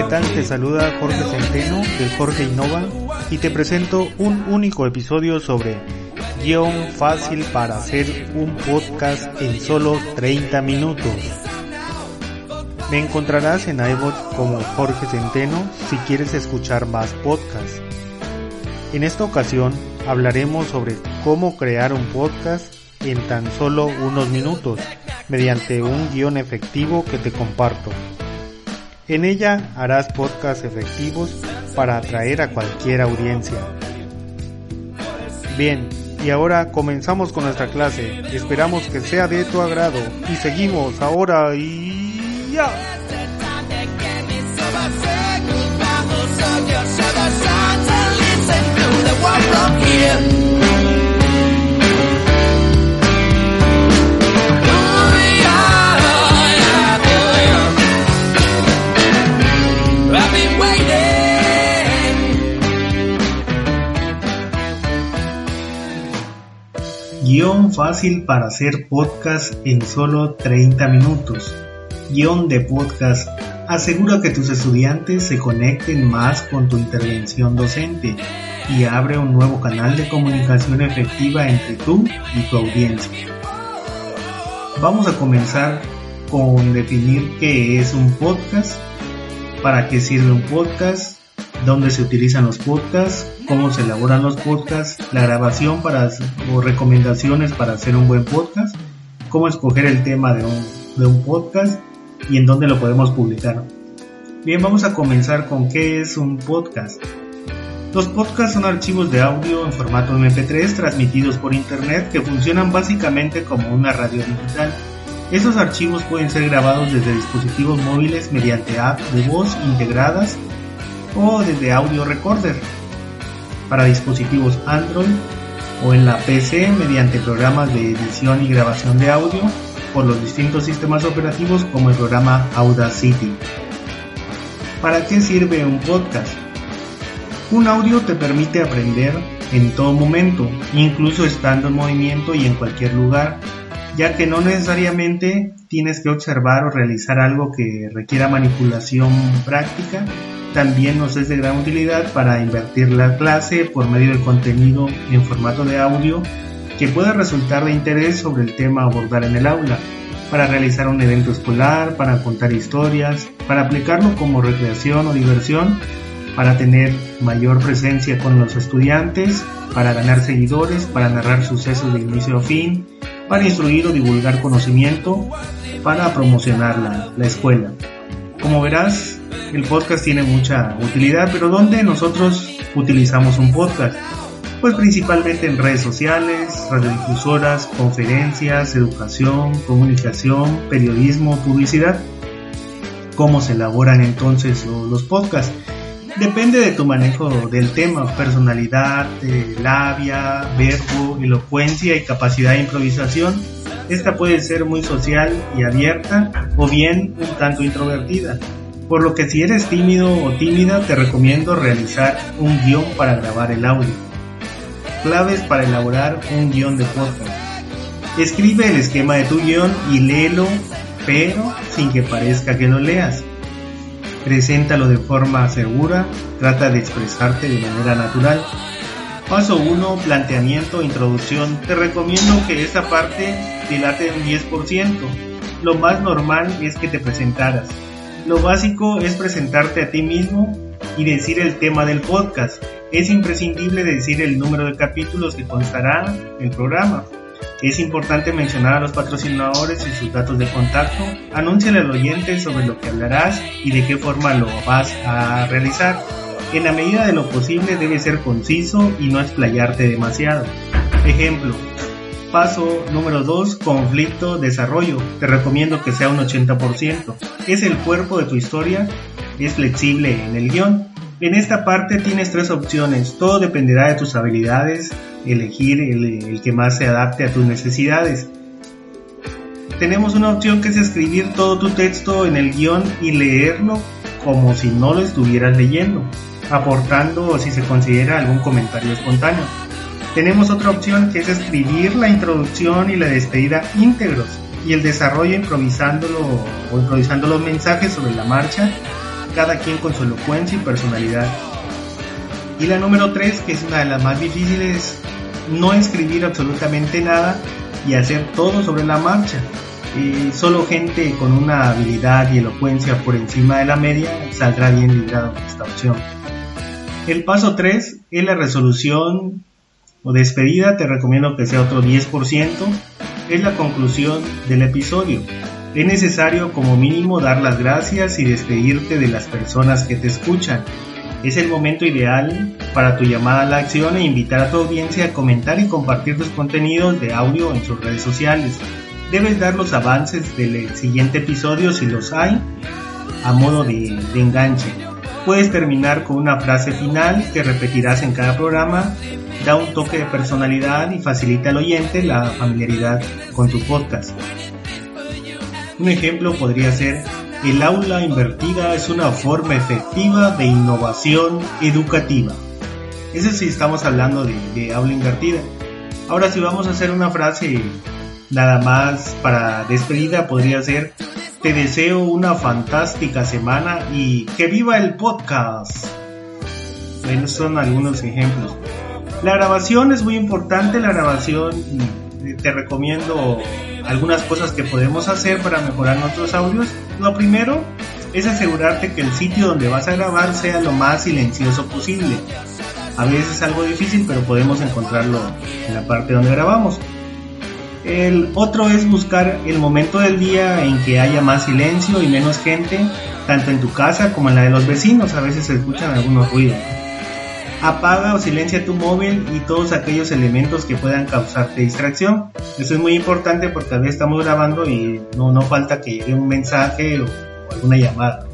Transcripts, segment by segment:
tal? Te saluda Jorge Centeno del Jorge Innova y te presento un único episodio sobre guion fácil para hacer un podcast en solo 30 minutos. Me encontrarás en iBot como Jorge Centeno si quieres escuchar más podcasts. En esta ocasión hablaremos sobre cómo crear un podcast en tan solo unos minutos mediante un guion efectivo que te comparto. En ella harás podcasts efectivos para atraer a cualquier audiencia. Bien, y ahora comenzamos con nuestra clase. Esperamos que sea de tu agrado y seguimos ahora y ya. Fácil para hacer podcast en solo 30 minutos. Guión de podcast asegura que tus estudiantes se conecten más con tu intervención docente y abre un nuevo canal de comunicación efectiva entre tú y tu audiencia. Vamos a comenzar con definir qué es un podcast, para qué sirve un podcast, dónde se utilizan los podcasts, cómo se elaboran los podcasts, la grabación para, o recomendaciones para hacer un buen podcast, cómo escoger el tema de un, de un podcast y en dónde lo podemos publicar. Bien, vamos a comenzar con qué es un podcast. Los podcasts son archivos de audio en formato MP3 transmitidos por Internet que funcionan básicamente como una radio digital. Estos archivos pueden ser grabados desde dispositivos móviles mediante apps de voz integradas o desde audio recorder para dispositivos Android o en la PC mediante programas de edición y grabación de audio por los distintos sistemas operativos como el programa Audacity. ¿Para qué sirve un podcast? Un audio te permite aprender en todo momento, incluso estando en movimiento y en cualquier lugar, ya que no necesariamente tienes que observar o realizar algo que requiera manipulación práctica también nos es de gran utilidad para invertir la clase por medio de contenido en formato de audio que pueda resultar de interés sobre el tema abordar en el aula, para realizar un evento escolar, para contar historias, para aplicarlo como recreación o diversión, para tener mayor presencia con los estudiantes, para ganar seguidores, para narrar sucesos de inicio a fin, para instruir o divulgar conocimiento, para promocionar la escuela. Como verás, el podcast tiene mucha utilidad, pero ¿dónde nosotros utilizamos un podcast? Pues principalmente en redes sociales, radiodifusoras, conferencias, educación, comunicación, periodismo, publicidad. ¿Cómo se elaboran entonces los podcasts? Depende de tu manejo del tema, personalidad, eh, labia, verbo, elocuencia y capacidad de improvisación. Esta puede ser muy social y abierta o bien un tanto introvertida por lo que si eres tímido o tímida te recomiendo realizar un guion para grabar el audio. Claves para elaborar un guion de podcast. Escribe el esquema de tu guion y léelo, pero sin que parezca que lo leas. Preséntalo de forma segura, trata de expresarte de manera natural. Paso 1, planteamiento, introducción. Te recomiendo que esta parte dilate un 10%. Lo más normal es que te presentaras lo básico es presentarte a ti mismo y decir el tema del podcast. Es imprescindible decir el número de capítulos que constará el programa. Es importante mencionar a los patrocinadores y sus datos de contacto. Anúnciale al oyente sobre lo que hablarás y de qué forma lo vas a realizar. En la medida de lo posible debe ser conciso y no explayarte demasiado. Ejemplo, Paso número 2, conflicto, desarrollo. Te recomiendo que sea un 80%. Es el cuerpo de tu historia, es flexible en el guion. En esta parte tienes tres opciones, todo dependerá de tus habilidades, elegir el, que más se adapte a tus necesidades. Tenemos una opción que es escribir todo tu texto en el guion y leerlo como si no lo estuvieras leyendo, aportando si se considera algún comentario espontáneo. Tenemos otra opción que es escribir la introducción y la despedida íntegros y el desarrollo improvisándolo o improvisando los mensajes sobre la marcha cada quien con su elocuencia y personalidad. Y la número 3, que es una de las más difíciles, no escribir absolutamente nada y hacer todo sobre la marcha. solo gente con una habilidad y elocuencia por encima de la media saldrá bien librado de esta opción. El paso 3 es la resolución o despedida, te recomiendo que sea otro 10%, es la conclusión del episodio. Es necesario como mínimo dar las gracias y despedirte de las personas que te escuchan. Es el momento ideal para tu llamada a la acción e invitar a tu audiencia a comentar y compartir tus contenidos de audio en sus redes sociales. Debes dar los avances del siguiente episodio si los hay, a modo de, de enganche. Puedes terminar con una frase final que repetirás en cada programa, da un toque de personalidad y facilita al oyente la familiaridad con tu podcast. Un ejemplo podría ser, el aula invertida es una forma efectiva de innovación educativa. Eso sí estamos hablando de, de aula invertida. Ahora si vamos a hacer una frase nada más para despedida podría ser te deseo una fantástica semana y que viva el podcast. Esos son algunos ejemplos. La grabación es muy importante, la grabación te recomiendo algunas cosas que podemos hacer para mejorar nuestros audios. Lo primero es asegurarte que el sitio donde vas a grabar sea lo más silencioso posible. A veces es algo difícil, pero podemos encontrarlo en la parte donde grabamos. El otro es buscar el momento del día en que haya más silencio y menos gente, tanto en tu casa como en la de los vecinos. A veces se escuchan algunos ruidos. Apaga o silencia tu móvil y todos aquellos elementos que puedan causarte distracción. Eso es muy importante porque a veces estamos grabando y no, no falta que llegue un mensaje o, alguna llamada.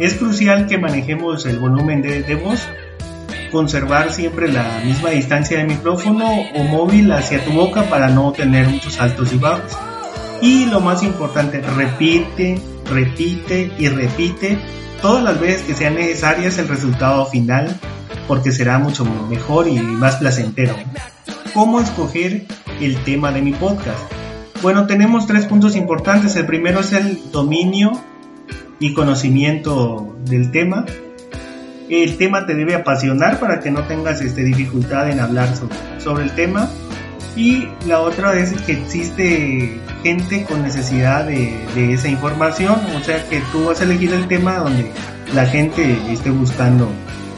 Es crucial que manejemos el volumen de, de voz conservar siempre la misma distancia de micrófono o móvil hacia tu boca para no tener muchos altos y bajos. Y lo más importante, repite, repite y repite todas las veces que sean necesarias el resultado final porque será mucho mejor y más placentero. ¿Cómo escoger el tema de mi podcast? Bueno, tenemos tres puntos importantes. El primero es el dominio y conocimiento del tema el tema te debe apasionar para que no tengas este, dificultad en hablar sobre, el tema. Y la otra es que existe gente con necesidad de, esa información, o sea que tú vas a elegir el tema donde la gente esté buscando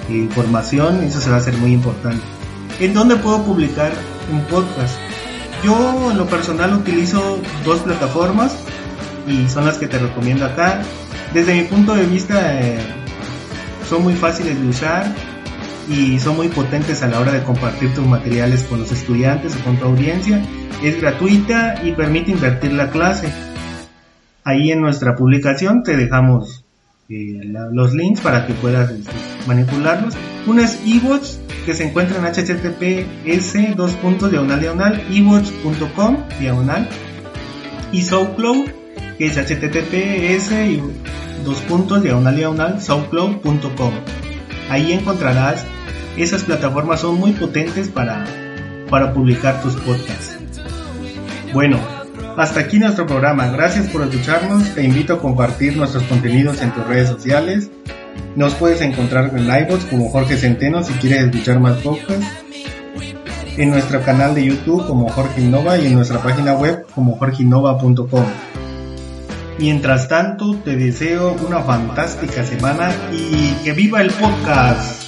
información, eso se va a ser muy importante. ¿En dónde puedo publicar un podcast? Yo en lo personal utilizo dos plataformas y son las que te recomiendo acá. Desde mi punto de vista, eh, son muy fáciles de usar y son muy potentes a la hora de compartir tus materiales con los estudiantes o con tu audiencia. Es gratuita y permite invertir la clase. Ahí en nuestra publicación te dejamos eh, los links para que puedas este, manipularlos. Una es eWatch que se encuentra en https dos puntos diagonal diagonal eWatch.com diagonal y SoundCloud que es https dos puntos diagonal diagonal soundcloud.com. Ahí encontrarás esas plataformas son muy potentes para, para publicar tus podcasts. Bueno, hasta aquí nuestro programa. Gracias por escucharnos. Te invito a compartir nuestros contenidos en tus redes sociales. Nos puedes encontrar en iVoox como Jorge Centeno si quieres escuchar más podcasts. En nuestro canal de YouTube como Jorge Innova y en nuestra página web como jorgeinova.com. Mientras tanto, te deseo una fantástica semana y que viva el podcast.